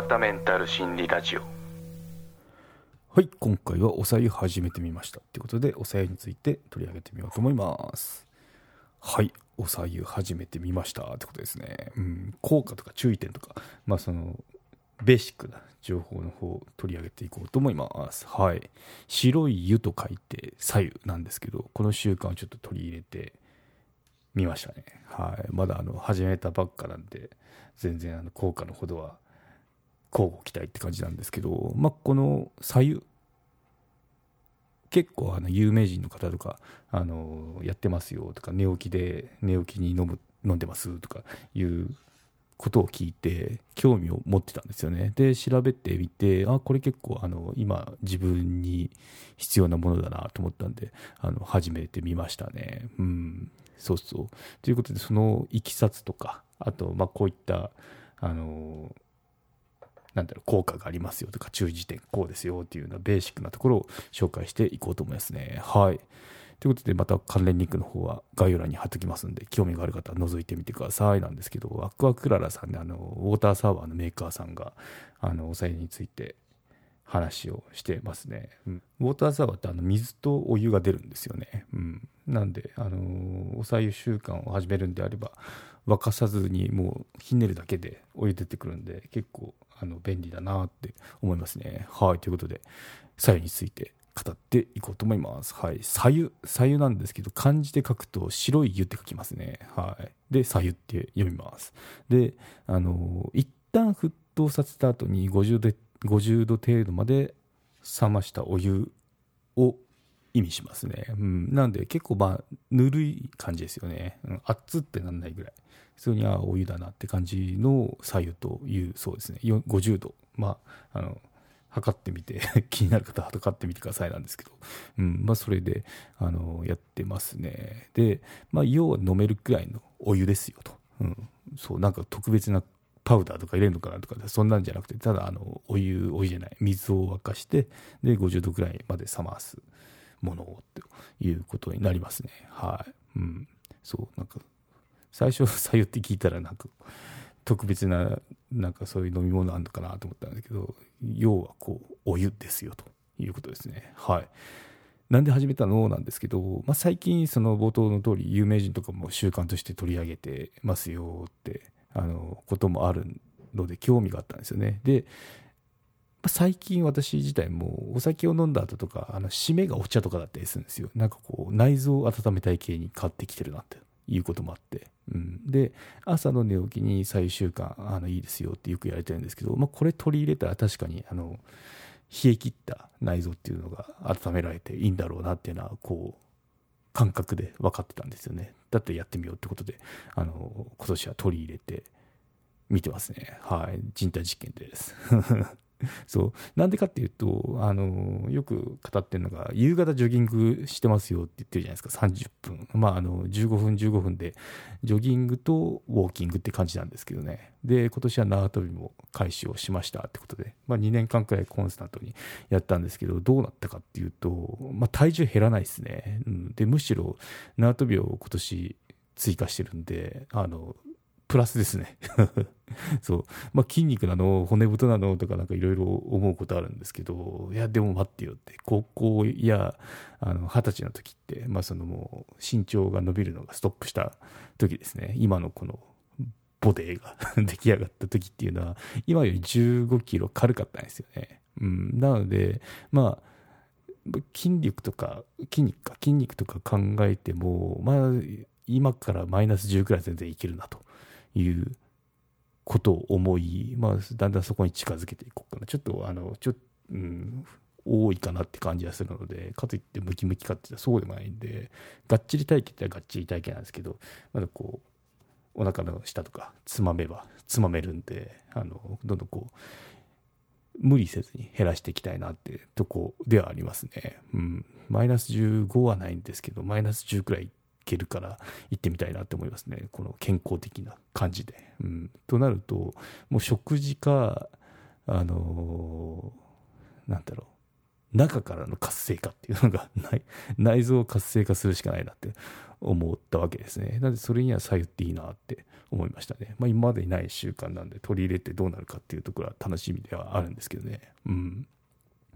川田メンタル心理ラジオ。はい今回はおさゆ始めてみましたということでおさゆについて取り上げてみようと思います。はいおさゆ始めてみましたってことですね。うん効果とか注意点とかまあそのベーシックな情報の方を取り上げていこうと思います。はい。白い湯と書いて左右なんですけどこの習慣をちょっと取り入れてみましたね。はい。まだあの始めたばっかなんで全然あの効果のほどは交互期待って感じなんですけど、まあ、この左右結構あの有名人の方とかあのやってますよとか寝起きで寝起きに飲む飲んでますとかいうことを聞いて興味を持ってたんですよね。で調べてみてあこれ結構あの今自分に必要なものだなと思ったんであの始めてみましたね。うん。そうそう。ということでそのいきさつとかあとまあこういったあのなんだろう効果がありますよとか注意事点こうですよっていうようなベーシックなところを紹介していこうと思いますね。はい。ということでまた関連リンクの方は概要欄に貼っておきますんで興味がある方は覗いてみてくださいなんですけどアクアクララさんであのウォーターサーバーのメーカーさんがあのお酒について話をしてますね、うん、ウォーターサーバーってあの水とお湯が出るんですよね、うん、なんであのおさゆ習慣を始めるんであれば沸かさずにもうひねるだけでお湯出てくるんで結構あの便利だなって思いますね。はいということで左右について語っていこうと思います。はい。左右、左右なんですけど、漢字で書くと白い湯って書きますね。はい。で、左右って読みます。で、あの、一旦沸騰させた後に50度 ,50 度程度まで冷ましたお湯を意味しますね。うん。なんで結構まあ、ぬるい感じですよね。うん、熱ってなんないぐらい。普通にあお湯だなって感じの左右というそうですね。50度。まああの測ってみて 気になる方は測ってみてくださいなんですけど、うん。まあ、それであのやってますね。で、まあ、要は飲めるくらいのお湯ですよと、うん、そうなんか特別なパウダーとか入れるのかなとかそんなんじゃなくてただあのお湯お湯じゃない。水を沸かしてで50度くらいまで冷ます。ものをということになりますね。はい、うん、そうなんか最初 さゆって聞いたらなんか特別ななんかそういう飲み物あるのかなと思ったんだけど要はこうお湯ですよということですね。はい。なんで始めたのなんですけど、まあ、最近その冒頭の通り有名人とかも習慣として取り上げてますよってあのこともあるので興味があったんですよね。で最近私自体もお酒を飲んだ後とかあの締めがお茶とかだったりするんですよ。なんかこう内臓を温めたい系に変わってきてるなっていうこともあって、うん、で朝の寝起きに最終慣あのいいですよってよく言われてるんですけど、まあ、これ取り入れたら確かにあの冷え切った内臓っていうのが温められていいんだろうなっていうのはこう感覚で分かってたんですよね。だってやってみようってことであの今年は取り入れて見てますね。はい。人体実験です。そう。なんでかっていうと、あの、よく語ってるのが、夕方ジョギングしてますよって言ってるじゃないですか、30分。まあ、あの、15分、15分で、ジョギングとウォーキングって感じなんですけどね。で、今年は縄跳びも開始をしましたってことで、まあ、2年間くらいコンスタントにやったんですけど、どうなったかっていうと、まあ、体重減らないですね。うん、で、むしろ、縄跳びを今年追加してるんで、あの、プラスですね。そう。まあ、筋肉なの、骨太なのとかなんかいろいろ思うことあるんですけど、いや、でも待ってよって、高校や、あの、二十歳の時って、まあ、そのもう、身長が伸びるのがストップした時ですね。今のこの、ボデーが 出来上がった時っていうのは、今より15キロ軽かったんですよね。うん。なので、まあ、筋力とか、筋肉か、筋肉とか考えても、まあ、今からマイナス10くらい全然いけるなと。いうことを思い、まあ、だんだんそこに近づけていこうかな。ちょっと、あの、ちょっと、うん、多いかなって感じがするので、かといってムキムキかって言ったらそうでもないんで、がっちり体型ってがっちり体型なんですけど、まだこう、お腹の下とかつまめばつまめるんで、あの、どんどんこう、無理せずに減らしていきたいなってとこではありますね。うん。マイナス15はないんですけど、マイナス10くらいけるから行ってみたいなって思いますね。この健康的な感じで。うん、となると、もう食事か、あのー、なんだろう、中からの活性化っていうのが内 内臓を活性化するしかないなって思ったわけですね。なのでそれには左右っていいなって思いましたね。まあ今までにない習慣なんで取り入れてどうなるかっていうところは楽しみではあるんですけどね。うん。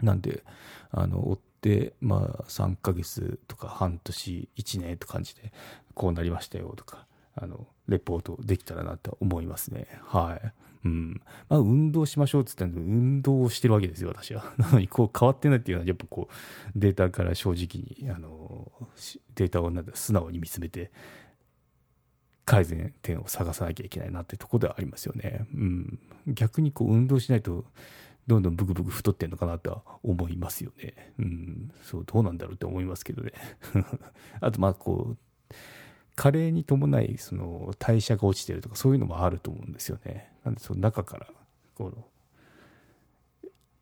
なんで、あの、追って、まあ3ヶ月とか半年、1年って感じでこうなりましたよとか、あの、レポートできたらなと思いますね。はい。うん。まあ、運動しましょうって言ったんで、運動をしてるわけですよ、私は。なのに、こう、変わってないっていうのは、やっぱこう、データから正直に、あの、データをなん素直に見つめて、改善点を探さなきゃいけないなってとこではありますよね。うん。逆にこう、運動しないと、どんどんブクブク太ってんのかなとは思いますよね。うん。そう、どうなんだろうって思いますけどね。あと、まあ、こう、加齢に伴いその代謝が落ちてるとかそういうのもあると思うんですよね。なんでその中からこの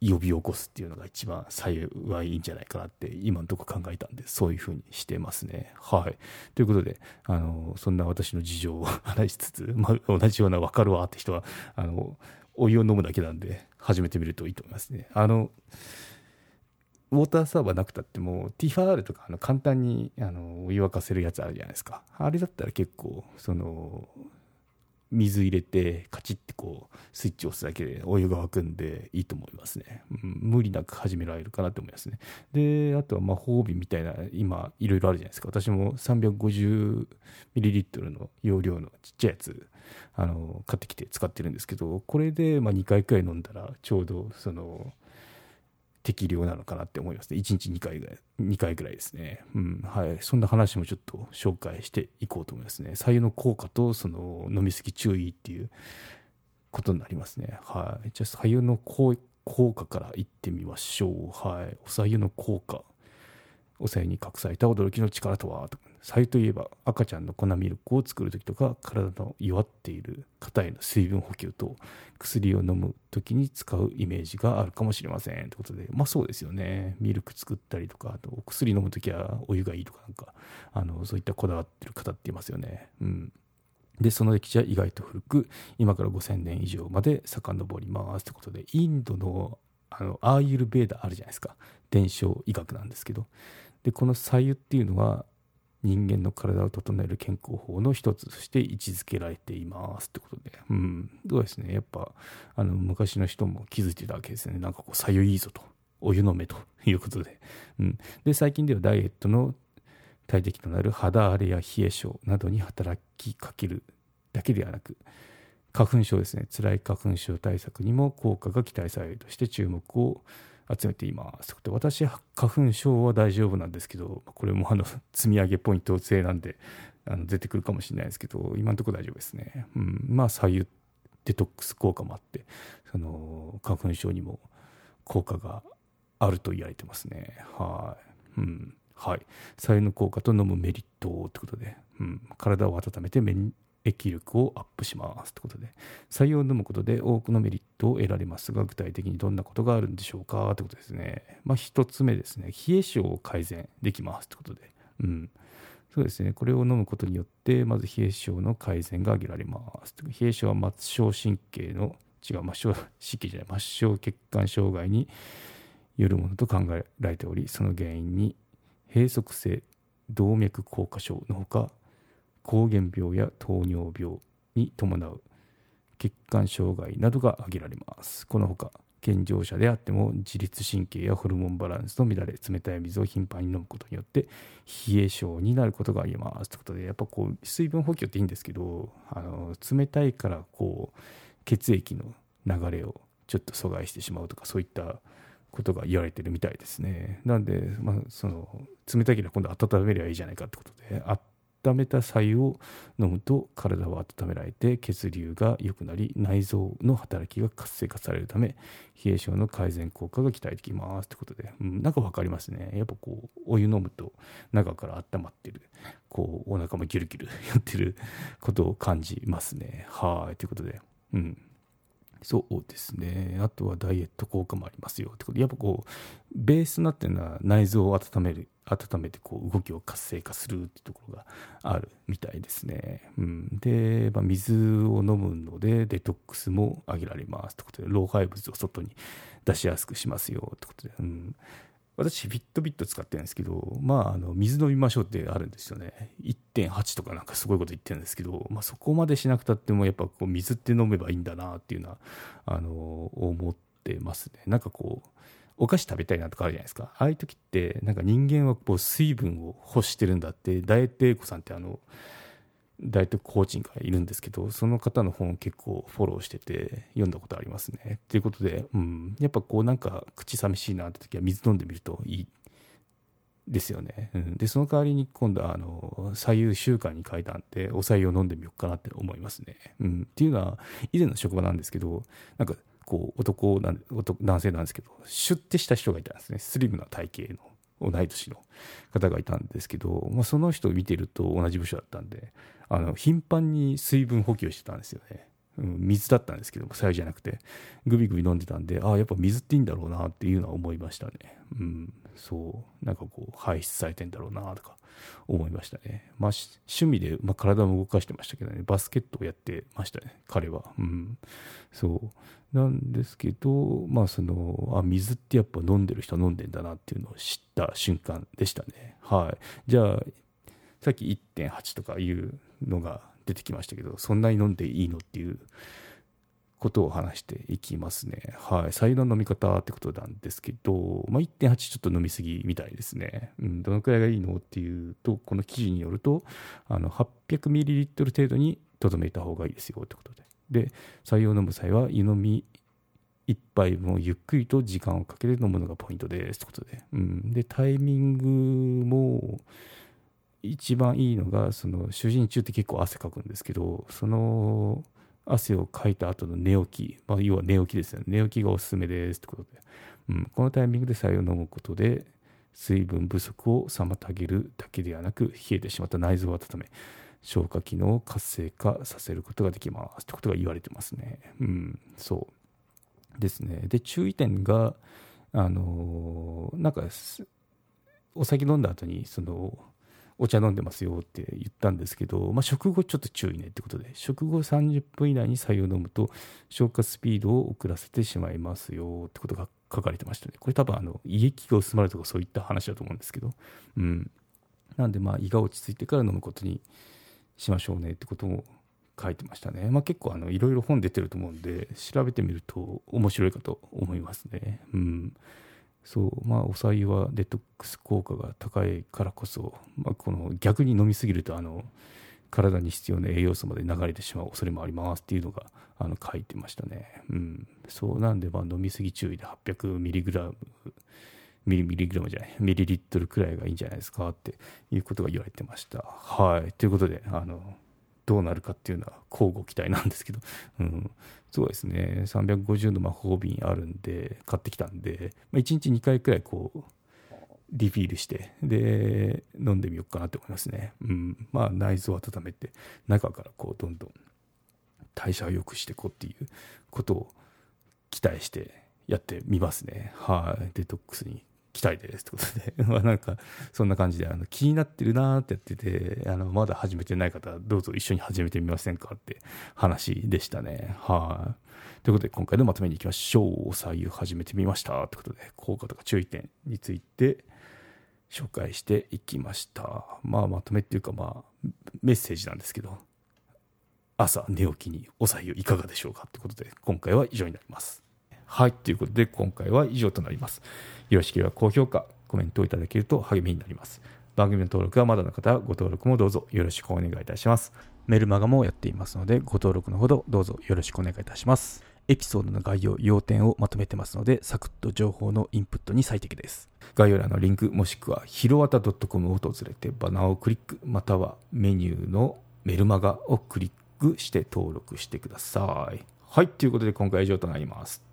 呼び起こすっていうのが一番幸いいんじゃないかなって今のとこ考えたんでそういうふうにしてますね。はい。ということであのそんな私の事情を話しつつ、まあ、同じような分かるわって人はあのお湯を飲むだけなんで始めてみるといいと思いますね。あのウォーターサーバーなくたってもティファールとかあの簡単にあのお湯沸かせるやつあるじゃないですかあれだったら結構その水入れてカチッてこうスイッチ押すだけでお湯が沸くんでいいと思いますね、うん、無理なく始められるかなと思いますね。であとは魔法瓶みたいな今いろいろあるじゃないですか。私も 350ml の容量のちっちゃいやつあの買ってきて使ってるんですけどこれでま2回くらい飲んだらちょうどその適量なのかなって思いますね。1日2回ぐらい、2回ぐらいですね。うん。はい。そんな話もちょっと紹介していこうと思いますね。左右の効果と、その、飲みすぎ注意っていうことになりますね。はい。じゃあ、左右の効果からいってみましょう。はい。お左右の効果。お左右に隠された驚きの力とは？さゆといえば赤ちゃんの粉ミルクを作る時とか体の弱っている方への水分補給と薬を飲む時に使うイメージがあるかもしれませんということでまあそうですよね。ミルク作ったりとかあとお薬飲む時はお湯がいいとかなんかあのそういったこだわってる方っていますよね。うん。でその歴史は意外と古く今から5000年以上まで遡りますということでインドのあのアーユルベーダあるじゃないですか。伝承医学なんですけど。でこの左右っていうのは人間の体を整える健康法の一つとして位置づけられていますってことで、うん、そうですね。やっぱあの昔の人も気づいてたわけですね。なんかこう左右いいぞと。お湯飲めと。いうことで,、うん、で最近ではダイエットの大敵となる肌荒れや冷え性などに働きかけるだけではなく花粉症ですね。辛い花粉症対策にも効果が期待されるとして注目を集めています。私、花粉症は大丈夫なんですけど、これもあの積み上げポイント制なんであの出てくるかもしれないですけど、今のところ大丈夫ですね。うん、まあ、左右デトックス効果もあって、その花粉症にも効果があると言われてますね。はい。うん。はい。左右の効果と飲むメリットということで、うん、体を温めて液力をアップしますということで、採用を飲むことで多くのメリットを得られますが、具体的にどんなことがあるんでしょうか？ということですね。まあ、一つ目ですね、冷え性を改善できますということで、うん。そうですね、これを飲むことによって、まず冷え性の改善が挙げられます。冷え性は末梢神経の、違う、末梢神経じゃない、末梢血管障害によるものと考えられており、その原因に閉塞性動脈硬化症のほか、膠原病や糖尿病に伴う血管障害などが挙げられます。このほか、健常者であっても自律神経やホルモンバランスの乱れ、冷たい水を頻繁に飲むことによって冷え性になることが言えます。ということで、やっぱこう、水分補給っていいんですけど、あの冷たいからこう、血液の流れをちょっと阻害してしまうとか、そういったことが言われてるみたいですね。なんで、まあ、その冷たいければ今度温めればいいじゃないかってことであ、温めた白湯を飲むと体は温められて血流が良くなり内臓の働きが活性化されるため冷え性の改善効果が期待できますってことで、うん、なんか分かりますね。やっぱこうお湯飲むと中から温まってるこうお腹もギュルギュルやってることを感じますね。はいということで。うん。そうですね。あとはダイエット効果もありますよってことで、やっぱこう、ベースになってるのは内臓を温める、温めてこう動きを活性化するってところがあるみたいですね。うん、で、まあ、水を飲むのでデトックスも上げられますってことで、老廃物を外に出しやすくしますよってことで、うん、私ビットビット使ってるんですけどまああの水飲みましょうってあるんですよね。1.8とかなんかすごいこと言ってるんですけど、まあ、そこまでしなくたってもやっぱこう水って飲めばいいんだなっていうのはあの思ってますね。なんかこうお菓子食べたいなとかあるじゃないですかああいう時ってなんか人間はこう水分を欲してるんだってダイエット英子さんってあのダイエットコーチンがいるんですけどその方の本結構フォローしてて読んだことありますね。ということで、うん、やっぱこうなんか口寂しいなって時は水飲んでみるといいですよね。うん、でその代わりに今度はあの左右習慣に書いたんでお白湯を飲んでみようかなって思いますね。うん、っていうのは以前の職場なんですけどなんかこう男なん男性なんですけどシュッてした人がいたんですね。スリムな体型の同い年の方がいたんですけど、まあ、その人を見てると同じ部署だったんであの頻繁に水分補給してたんですよね、うん、水だったんですけども白湯じゃなくてグビグビ飲んでたんでああやっぱ水っていいんだろうなっていうのは思いましたねうんそうなんかこう排出されてんだろうなとか思いましたね。まあ、趣味で、まあ、体も動かしてましたけどね、バスケットをやってましたね、彼は。うん。そう。なんですけど、まあ、その、あ、水ってやっぱ飲んでる人は飲んでんだなっていうのを知った瞬間でしたね。はい。じゃあ、さっき1.8とかいうのが出てきましたけど、そんなに飲んでいいのっていうことを話していきますね。はい。白湯の飲み方ってことなんですけど、まあ、1.8ちょっと飲みすぎみたいですね。うん、どのくらいがいいのっていうと、この記事によると、あの、800ml 程度にとどめた方がいいですよってことで。で、白湯を飲む際は、湯飲み1杯分をゆっくりと時間をかけて飲むのがポイントですってことで。うん。で、タイミングも、一番いいのが、その、主人中って結構汗かくんですけど、その、汗をかいた後の寝起き、まあ、要は寝起きですよね。寝起きがおすすめですってことで。うん、このタイミングで白湯を飲むことで、水分不足を妨げるだけではなく、冷えてしまった内臓を温め、消化機能を活性化させることができますってことが言われてますね。うん、そうですね。で、注意点が、あのー、なんか、お酒飲んだ後に、その、お茶飲んでますよって言ったんですけど、まあ、食後ちょっと注意ねってことで、食後30分以内に白湯を飲むと消化スピードを遅らせてしまいますよってことが書かれてましたね。これ多分あの胃液が薄まるとかそういった話だと思うんですけど、うん。なんでまあ胃が落ち着いてから飲むことにしましょうねってことも書いてましたね。まあ結構あのいろいろ本出てると思うんで、調べてみると面白いかと思いますね。うん。そうまあおさゆはデトックス効果が高いからこそ、まあ、この逆に飲みすぎるとあの体に必要な栄養素まで流れてしまう恐れもありますっていうのがあの書いてましたね。うん、そうなんでまあ飲みすぎ注意で 800mg ミリミリグラムじゃないミリリットルくらいがいいんじゃないですかっていうことが言われてました。はいということであのどうなるかっていうのは交互期待なんですけど、うん、そうですね、350の魔法瓶あるんで、買ってきたんで、まあ、1日2回くらいこう、リフィールして、で、飲んでみようかなと思いますね。うん。まあ、内臓を温めて、中からこう、どんどん代謝を良くしていこうっていうことを期待してやってみますね。はい、デトックスに期待ですってことで、まあなんか、そんな感じで、あの、気になってるなーってやってて、あの、まだ始めてない方、どうぞ一緒に始めてみませんかって話でしたね。はい。ということで、今回のまとめに行きましょう。お左右始めてみました。ってことで、効果とか注意点について紹介していきました。まあ、まとめっていうか、まあ、メッセージなんですけど、朝寝起きにお左右いかがでしょうかってことで、今回は以上になります。はい。ということで、今回は以上となります。よろしければ高評価、コメントをいただけると励みになります。番組の登録はまだの方はご登録もどうぞよろしくお願いいたします。メルマガもやっていますので、ご登録のほどどうぞよろしくお願いいたします。エピソードの概要、要点をまとめてますので、サクッと情報のインプットに最適です。概要欄のリンク、もしくは、ひろわた .com を訪れて、バナーをクリック、またはメニューのメルマガをクリックして登録してください。はい、ということで今回は以上となります。